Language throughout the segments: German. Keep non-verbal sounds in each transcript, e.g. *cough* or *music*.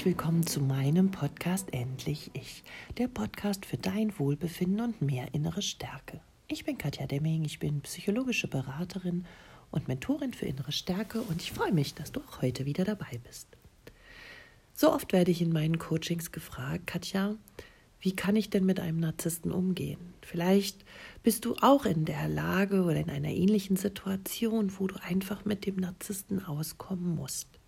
herzlich willkommen zu meinem Podcast Endlich Ich, der Podcast für dein Wohlbefinden und mehr innere Stärke. Ich bin Katja Demming, ich bin psychologische Beraterin und Mentorin für innere Stärke und ich freue mich, dass du auch heute wieder dabei bist. So oft werde ich in meinen Coachings gefragt, Katja, wie kann ich denn mit einem Narzissten umgehen? Vielleicht bist du auch in der Lage oder in einer ähnlichen Situation, wo du einfach mit dem Narzissten auskommen musst.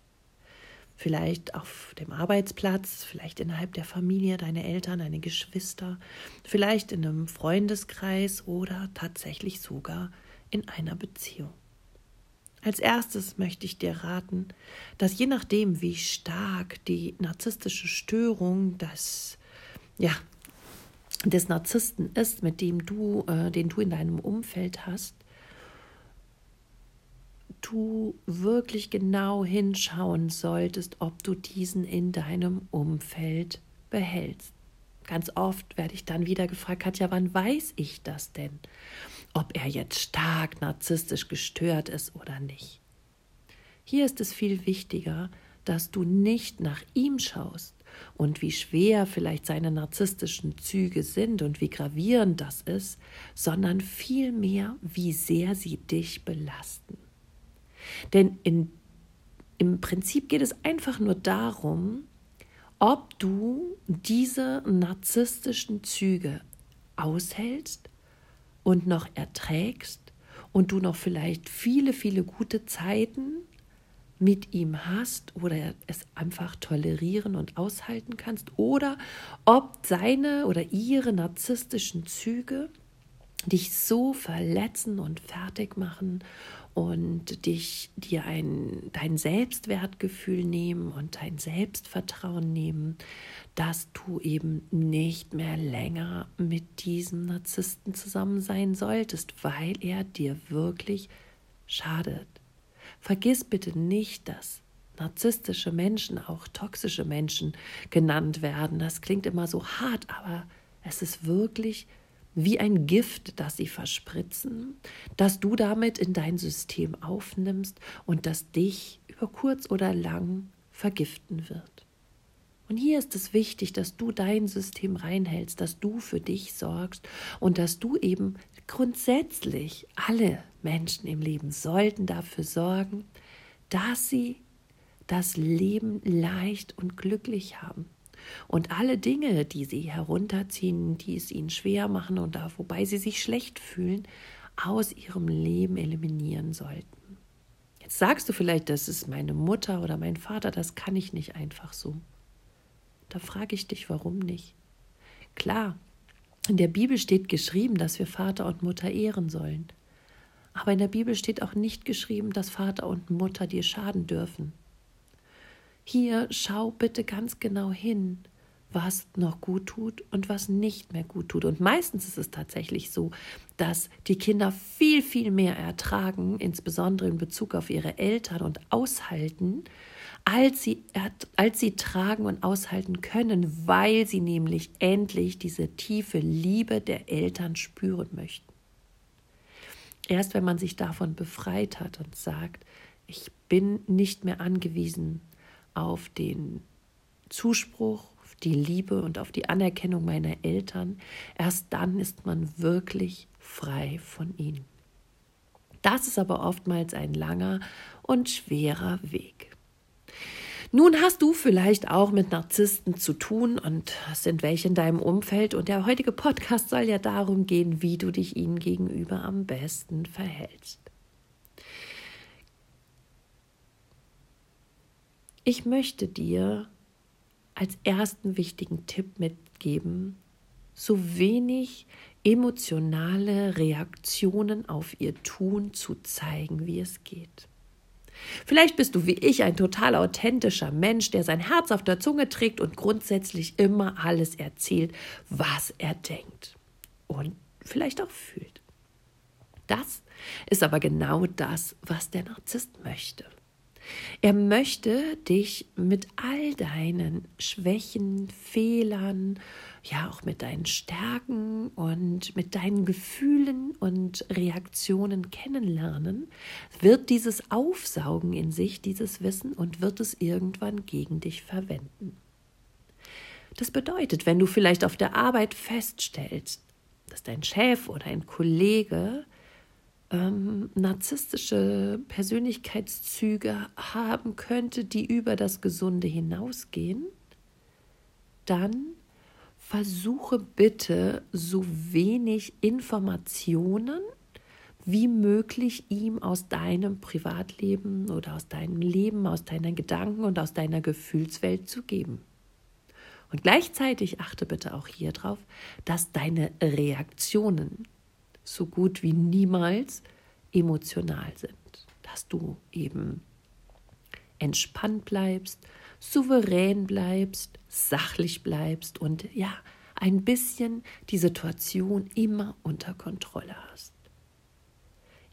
Vielleicht auf dem Arbeitsplatz, vielleicht innerhalb der Familie, deine Eltern, deine Geschwister, vielleicht in einem Freundeskreis oder tatsächlich sogar in einer Beziehung. Als erstes möchte ich dir raten, dass je nachdem, wie stark die narzisstische Störung, das ja, des Narzissten ist, mit dem du, äh, den du in deinem Umfeld hast, du wirklich genau hinschauen solltest, ob du diesen in deinem Umfeld behältst. Ganz oft werde ich dann wieder gefragt, Katja, wann weiß ich das denn? Ob er jetzt stark narzisstisch gestört ist oder nicht. Hier ist es viel wichtiger, dass du nicht nach ihm schaust, und wie schwer vielleicht seine narzisstischen Züge sind und wie gravierend das ist, sondern vielmehr, wie sehr sie dich belasten. Denn in, im Prinzip geht es einfach nur darum, ob du diese narzisstischen Züge aushältst und noch erträgst und du noch vielleicht viele, viele gute Zeiten mit ihm hast oder es einfach tolerieren und aushalten kannst oder ob seine oder ihre narzisstischen Züge dich so verletzen und fertig machen und dich dir ein dein Selbstwertgefühl nehmen und dein Selbstvertrauen nehmen, dass du eben nicht mehr länger mit diesem Narzissten zusammen sein solltest, weil er dir wirklich schadet. Vergiss bitte nicht, dass narzisstische Menschen auch toxische Menschen genannt werden. Das klingt immer so hart, aber es ist wirklich wie ein Gift, das sie verspritzen, das du damit in dein System aufnimmst und das dich über kurz oder lang vergiften wird. Und hier ist es wichtig, dass du dein System reinhältst, dass du für dich sorgst und dass du eben grundsätzlich alle Menschen im Leben sollten dafür sorgen, dass sie das Leben leicht und glücklich haben. Und alle Dinge, die sie herunterziehen, die es ihnen schwer machen und da, wobei sie sich schlecht fühlen, aus ihrem Leben eliminieren sollten. Jetzt sagst du vielleicht, das ist meine Mutter oder mein Vater, das kann ich nicht einfach so. Da frage ich dich, warum nicht? Klar, in der Bibel steht geschrieben, dass wir Vater und Mutter ehren sollen. Aber in der Bibel steht auch nicht geschrieben, dass Vater und Mutter dir schaden dürfen. Hier schau bitte ganz genau hin, was noch gut tut und was nicht mehr gut tut. Und meistens ist es tatsächlich so, dass die Kinder viel, viel mehr ertragen, insbesondere in Bezug auf ihre Eltern und aushalten, als sie, als sie tragen und aushalten können, weil sie nämlich endlich diese tiefe Liebe der Eltern spüren möchten. Erst wenn man sich davon befreit hat und sagt, ich bin nicht mehr angewiesen auf den Zuspruch, auf die Liebe und auf die Anerkennung meiner Eltern, erst dann ist man wirklich frei von ihnen. Das ist aber oftmals ein langer und schwerer Weg. Nun hast du vielleicht auch mit Narzissten zu tun und sind welche in deinem Umfeld und der heutige Podcast soll ja darum gehen, wie du dich ihnen gegenüber am besten verhältst. Ich möchte dir als ersten wichtigen Tipp mitgeben, so wenig emotionale Reaktionen auf ihr Tun zu zeigen, wie es geht. Vielleicht bist du wie ich ein total authentischer Mensch, der sein Herz auf der Zunge trägt und grundsätzlich immer alles erzählt, was er denkt und vielleicht auch fühlt. Das ist aber genau das, was der Narzisst möchte. Er möchte dich mit all deinen Schwächen, Fehlern, ja auch mit deinen Stärken und mit deinen Gefühlen und Reaktionen kennenlernen, wird dieses aufsaugen in sich, dieses Wissen und wird es irgendwann gegen dich verwenden. Das bedeutet, wenn du vielleicht auf der Arbeit feststellst, dass dein Chef oder ein Kollege ähm, narzisstische Persönlichkeitszüge haben könnte, die über das Gesunde hinausgehen, dann versuche bitte so wenig Informationen wie möglich ihm aus deinem Privatleben oder aus deinem Leben, aus deinen Gedanken und aus deiner Gefühlswelt zu geben. Und gleichzeitig achte bitte auch hier drauf, dass deine Reaktionen so gut wie niemals emotional sind. Dass du eben entspannt bleibst, souverän bleibst, sachlich bleibst und ja, ein bisschen die Situation immer unter Kontrolle hast.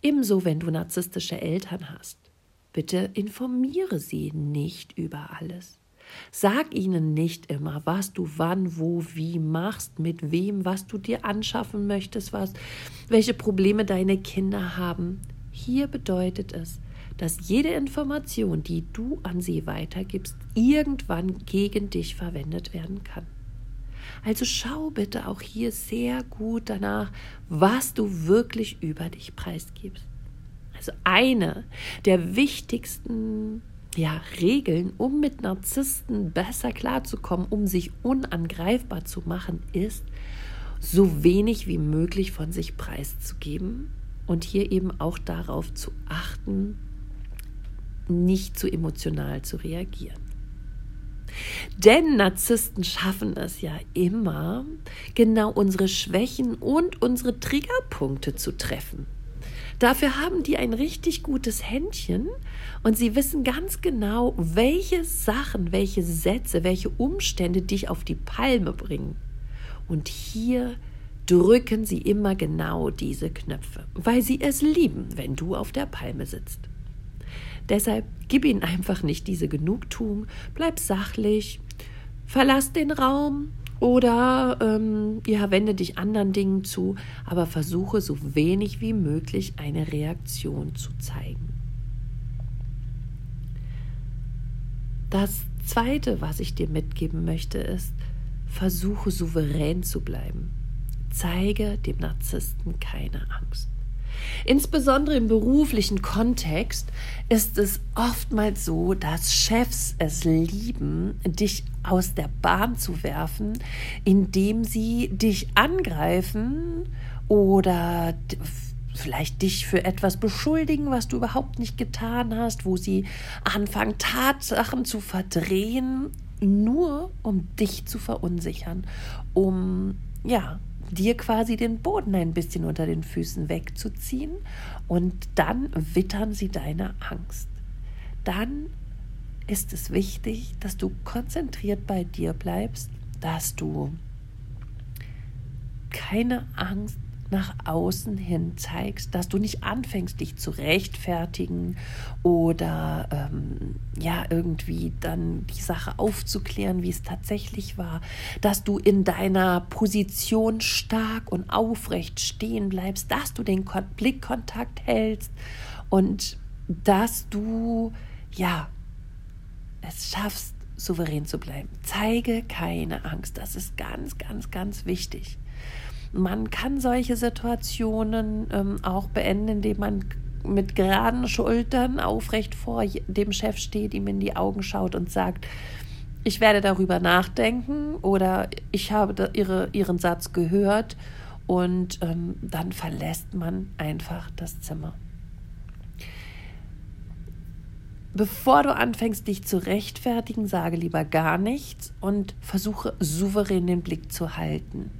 Ebenso, wenn du narzisstische Eltern hast. Bitte informiere sie nicht über alles. Sag ihnen nicht immer, was du wann, wo, wie machst, mit wem, was du dir anschaffen möchtest, was, welche Probleme deine Kinder haben. Hier bedeutet es, dass jede Information, die du an sie weitergibst, irgendwann gegen dich verwendet werden kann. Also schau bitte auch hier sehr gut danach, was du wirklich über dich preisgibst. Also eine der wichtigsten ja, Regeln, um mit Narzissten besser klarzukommen, um sich unangreifbar zu machen, ist, so wenig wie möglich von sich preiszugeben und hier eben auch darauf zu achten, nicht zu emotional zu reagieren. Denn Narzissten schaffen es ja immer, genau unsere Schwächen und unsere Triggerpunkte zu treffen. Dafür haben die ein richtig gutes Händchen und sie wissen ganz genau, welche Sachen, welche Sätze, welche Umstände dich auf die Palme bringen. Und hier drücken sie immer genau diese Knöpfe, weil sie es lieben, wenn du auf der Palme sitzt. Deshalb gib ihnen einfach nicht diese Genugtuung, bleib sachlich, verlass den Raum, oder ähm, ja, wende dich anderen Dingen zu, aber versuche so wenig wie möglich eine Reaktion zu zeigen. Das Zweite, was ich dir mitgeben möchte, ist, versuche souverän zu bleiben. Zeige dem Narzissten keine Angst. Insbesondere im beruflichen Kontext ist es oftmals so, dass Chefs es lieben, dich aus der Bahn zu werfen, indem sie dich angreifen oder vielleicht dich für etwas beschuldigen, was du überhaupt nicht getan hast, wo sie anfangen, Tatsachen zu verdrehen, nur um dich zu verunsichern, um ja, dir quasi den Boden ein bisschen unter den Füßen wegzuziehen und dann wittern sie deine Angst. Dann ist es wichtig, dass du konzentriert bei dir bleibst, dass du keine Angst nach außen hin zeigst, dass du nicht anfängst, dich zu rechtfertigen oder ähm, ja irgendwie dann die Sache aufzuklären, wie es tatsächlich war, dass du in deiner Position stark und aufrecht stehen bleibst, dass du den Blickkontakt hältst und dass du ja es schaffst, souverän zu bleiben. Zeige keine Angst. Das ist ganz, ganz, ganz wichtig. Man kann solche Situationen ähm, auch beenden, indem man mit geraden Schultern aufrecht vor dem Chef steht, ihm in die Augen schaut und sagt, ich werde darüber nachdenken oder ich habe ihre, ihren Satz gehört und ähm, dann verlässt man einfach das Zimmer. Bevor du anfängst, dich zu rechtfertigen, sage lieber gar nichts und versuche souverän den Blick zu halten.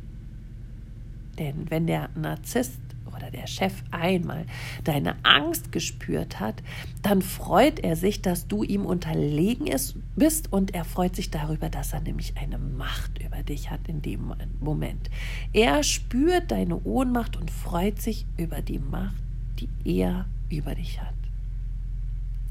Denn wenn der Narzisst oder der Chef einmal deine Angst gespürt hat, dann freut er sich, dass du ihm unterlegen ist, bist und er freut sich darüber, dass er nämlich eine Macht über dich hat in dem Moment. Er spürt deine Ohnmacht und freut sich über die Macht, die er über dich hat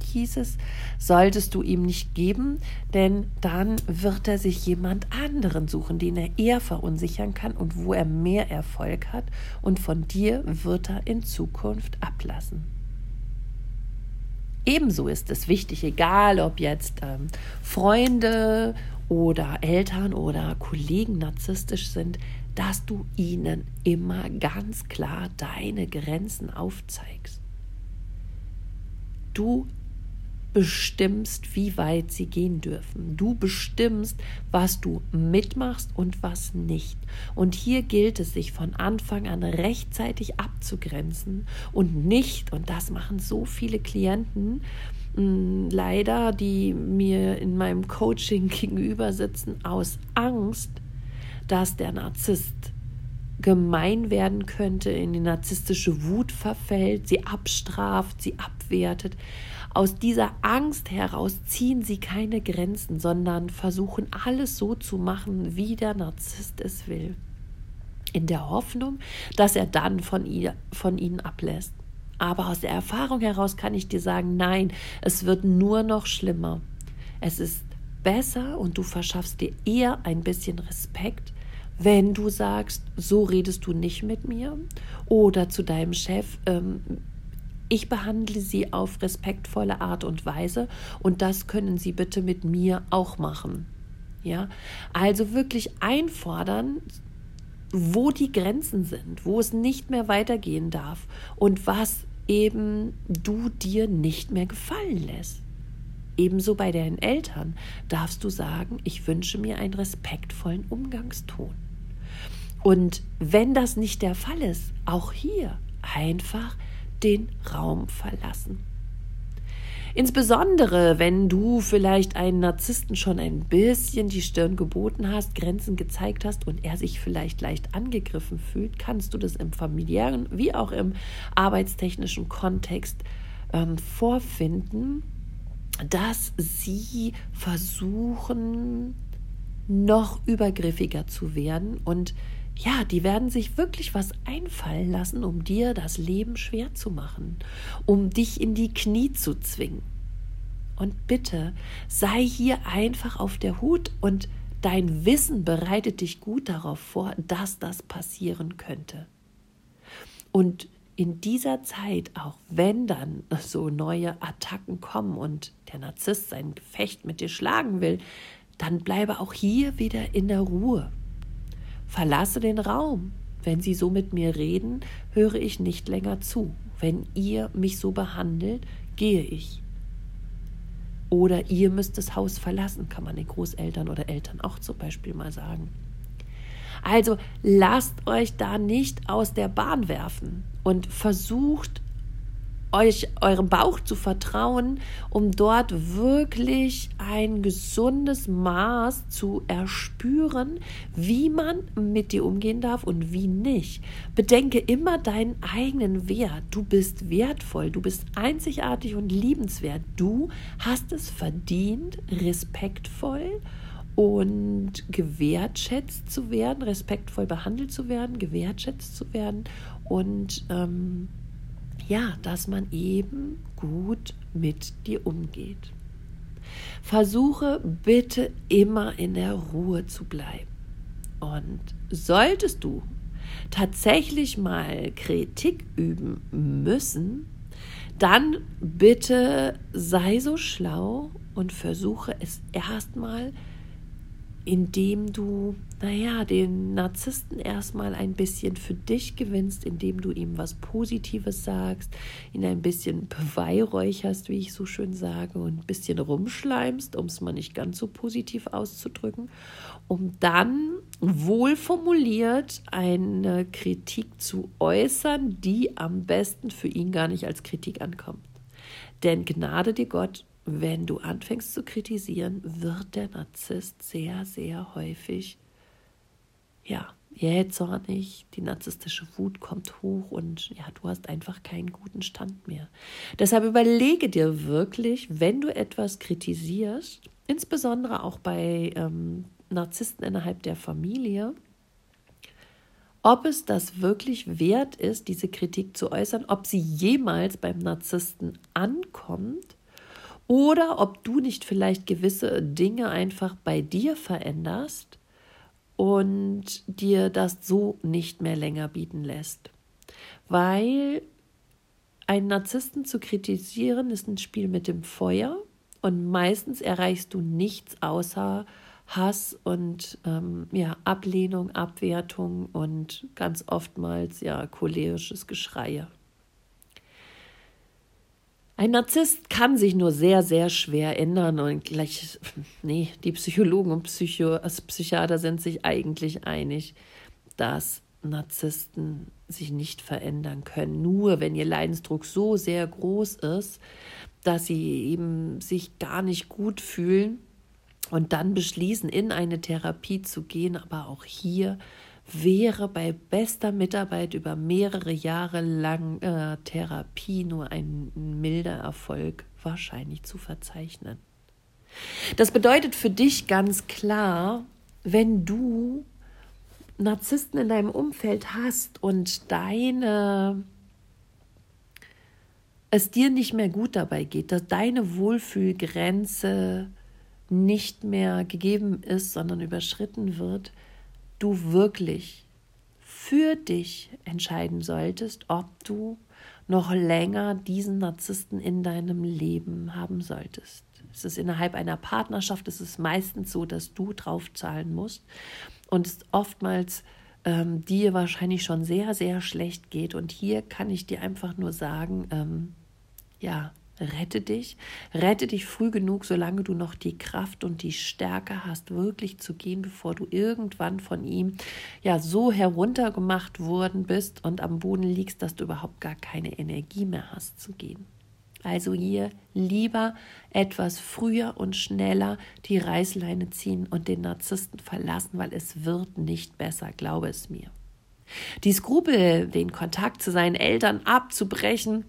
hieß es, solltest du ihm nicht geben, denn dann wird er sich jemand anderen suchen, den er eher verunsichern kann und wo er mehr Erfolg hat, und von dir wird er in Zukunft ablassen. Ebenso ist es wichtig, egal ob jetzt ähm, Freunde oder Eltern oder Kollegen narzisstisch sind, dass du ihnen immer ganz klar deine Grenzen aufzeigst. Du bestimmst, wie weit sie gehen dürfen. Du bestimmst, was du mitmachst und was nicht. Und hier gilt es, sich von Anfang an rechtzeitig abzugrenzen und nicht, und das machen so viele Klienten, leider, die mir in meinem Coaching *laughs* gegenüber sitzen, aus Angst, dass der Narzisst gemein werden könnte, in die narzisstische Wut verfällt, sie abstraft, sie abwertet. Aus dieser Angst heraus ziehen sie keine Grenzen, sondern versuchen alles so zu machen, wie der Narzisst es will. In der Hoffnung, dass er dann von, ihr, von ihnen ablässt. Aber aus der Erfahrung heraus kann ich dir sagen, nein, es wird nur noch schlimmer. Es ist besser und du verschaffst dir eher ein bisschen Respekt, wenn du sagst, so redest du nicht mit mir oder zu deinem Chef, ähm, ich behandle sie auf respektvolle Art und Weise und das können sie bitte mit mir auch machen. Ja, also wirklich einfordern, wo die Grenzen sind, wo es nicht mehr weitergehen darf und was eben du dir nicht mehr gefallen lässt. Ebenso bei deinen Eltern darfst du sagen, ich wünsche mir einen respektvollen Umgangston. Und wenn das nicht der Fall ist, auch hier einfach den Raum verlassen. Insbesondere, wenn du vielleicht einen Narzissten schon ein bisschen die Stirn geboten hast, Grenzen gezeigt hast und er sich vielleicht leicht angegriffen fühlt, kannst du das im familiären wie auch im arbeitstechnischen Kontext ähm, vorfinden, dass sie versuchen, noch übergriffiger zu werden und ja, die werden sich wirklich was einfallen lassen, um dir das Leben schwer zu machen, um dich in die Knie zu zwingen. Und bitte sei hier einfach auf der Hut und dein Wissen bereitet dich gut darauf vor, dass das passieren könnte. Und in dieser Zeit, auch wenn dann so neue Attacken kommen und der Narzisst sein Gefecht mit dir schlagen will, dann bleibe auch hier wieder in der Ruhe. Verlasse den Raum. Wenn Sie so mit mir reden, höre ich nicht länger zu. Wenn ihr mich so behandelt, gehe ich. Oder ihr müsst das Haus verlassen, kann man den Großeltern oder Eltern auch zum Beispiel mal sagen. Also lasst euch da nicht aus der Bahn werfen und versucht euch eurem Bauch zu vertrauen, um dort wirklich ein gesundes Maß zu erspüren, wie man mit dir umgehen darf und wie nicht. Bedenke immer deinen eigenen Wert. Du bist wertvoll, du bist einzigartig und liebenswert. Du hast es verdient, respektvoll und gewertschätzt zu werden, respektvoll behandelt zu werden, gewertschätzt zu werden und ähm, ja, dass man eben gut mit dir umgeht. Versuche bitte immer in der Ruhe zu bleiben. Und solltest du tatsächlich mal Kritik üben müssen, dann bitte sei so schlau und versuche es erstmal indem du, naja, den Narzissten erstmal ein bisschen für dich gewinnst, indem du ihm was Positives sagst, ihn ein bisschen beweihräucherst, wie ich so schön sage, und ein bisschen rumschleimst, um es mal nicht ganz so positiv auszudrücken, um dann wohlformuliert eine Kritik zu äußern, die am besten für ihn gar nicht als Kritik ankommt. Denn Gnade dir Gott, wenn du anfängst zu kritisieren, wird der Narzisst sehr, sehr häufig, ja, jähzornig, die narzisstische Wut kommt hoch und ja, du hast einfach keinen guten Stand mehr. Deshalb überlege dir wirklich, wenn du etwas kritisierst, insbesondere auch bei ähm, Narzissten innerhalb der Familie, ob es das wirklich wert ist, diese Kritik zu äußern, ob sie jemals beim Narzissten ankommt oder ob du nicht vielleicht gewisse Dinge einfach bei dir veränderst und dir das so nicht mehr länger bieten lässt. Weil einen Narzissten zu kritisieren ist ein Spiel mit dem Feuer und meistens erreichst du nichts außer Hass und ähm, ja, Ablehnung, Abwertung und ganz oftmals ja cholerisches Geschreie. Ein Narzisst kann sich nur sehr, sehr schwer ändern und gleich, nee, die Psychologen und Psycho, also Psychiater sind sich eigentlich einig, dass Narzissten sich nicht verändern können. Nur wenn ihr Leidensdruck so sehr groß ist, dass sie eben sich gar nicht gut fühlen und dann beschließen, in eine Therapie zu gehen. Aber auch hier wäre bei bester Mitarbeit über mehrere Jahre lang äh, Therapie nur ein milder Erfolg wahrscheinlich zu verzeichnen. Das bedeutet für dich ganz klar, wenn du Narzissten in deinem Umfeld hast und deine es dir nicht mehr gut dabei geht, dass deine Wohlfühlgrenze nicht mehr gegeben ist, sondern überschritten wird, du wirklich für dich entscheiden solltest, ob du noch länger diesen Narzissten in deinem Leben haben solltest. Es ist innerhalb einer Partnerschaft, es ist meistens so, dass du drauf zahlen musst und es oftmals ähm, dir wahrscheinlich schon sehr, sehr schlecht geht. Und hier kann ich dir einfach nur sagen, ähm, ja, Rette dich, rette dich früh genug, solange du noch die Kraft und die Stärke hast, wirklich zu gehen, bevor du irgendwann von ihm ja so heruntergemacht worden bist und am Boden liegst, dass du überhaupt gar keine Energie mehr hast zu gehen. Also hier lieber etwas früher und schneller die Reißleine ziehen und den Narzissten verlassen, weil es wird nicht besser, glaube es mir. Die Skrupel, den Kontakt zu seinen Eltern abzubrechen,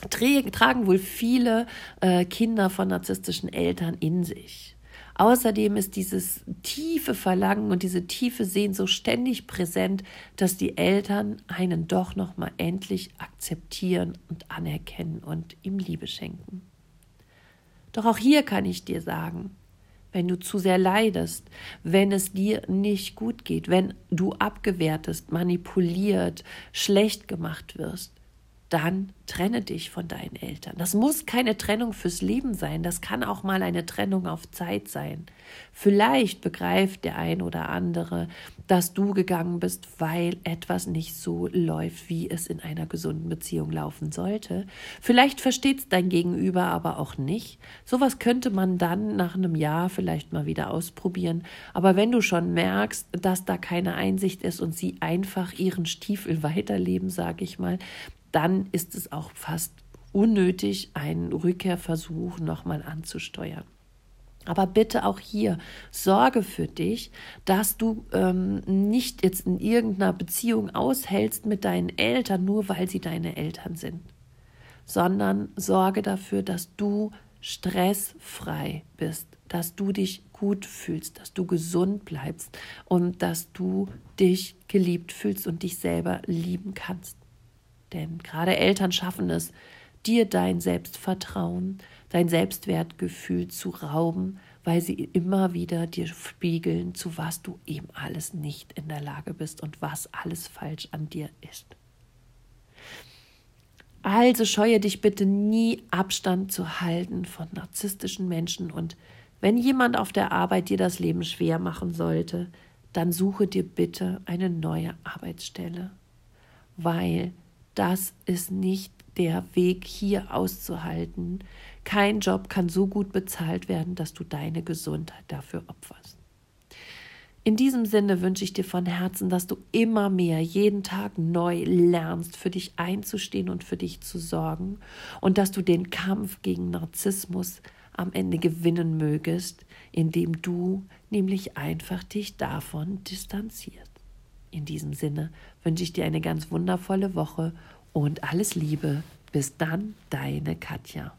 tragen wohl viele äh, Kinder von narzisstischen Eltern in sich. Außerdem ist dieses tiefe Verlangen und diese tiefe Sehen so ständig präsent, dass die Eltern einen doch noch mal endlich akzeptieren und anerkennen und ihm Liebe schenken. Doch auch hier kann ich dir sagen, wenn du zu sehr leidest, wenn es dir nicht gut geht, wenn du abgewertest, manipuliert, schlecht gemacht wirst, dann trenne dich von deinen Eltern. Das muss keine Trennung fürs Leben sein, das kann auch mal eine Trennung auf Zeit sein. Vielleicht begreift der ein oder andere, dass du gegangen bist, weil etwas nicht so läuft, wie es in einer gesunden Beziehung laufen sollte. Vielleicht versteht es dein Gegenüber aber auch nicht. Sowas könnte man dann nach einem Jahr vielleicht mal wieder ausprobieren. Aber wenn du schon merkst, dass da keine Einsicht ist und sie einfach ihren Stiefel weiterleben, sage ich mal, dann ist es auch fast unnötig, einen Rückkehrversuch nochmal anzusteuern. Aber bitte auch hier sorge für dich, dass du ähm, nicht jetzt in irgendeiner Beziehung aushältst mit deinen Eltern, nur weil sie deine Eltern sind, sondern sorge dafür, dass du stressfrei bist, dass du dich gut fühlst, dass du gesund bleibst und dass du dich geliebt fühlst und dich selber lieben kannst. Denn gerade Eltern schaffen es, dir dein Selbstvertrauen, dein Selbstwertgefühl zu rauben, weil sie immer wieder dir spiegeln, zu was du eben alles nicht in der Lage bist und was alles falsch an dir ist. Also scheue dich bitte nie Abstand zu halten von narzisstischen Menschen und wenn jemand auf der Arbeit dir das Leben schwer machen sollte, dann suche dir bitte eine neue Arbeitsstelle, weil das ist nicht der Weg, hier auszuhalten. Kein Job kann so gut bezahlt werden, dass du deine Gesundheit dafür opferst. In diesem Sinne wünsche ich dir von Herzen, dass du immer mehr jeden Tag neu lernst, für dich einzustehen und für dich zu sorgen und dass du den Kampf gegen Narzissmus am Ende gewinnen mögest, indem du nämlich einfach dich davon distanzierst. In diesem Sinne wünsche ich dir eine ganz wundervolle Woche und alles Liebe. Bis dann, deine Katja.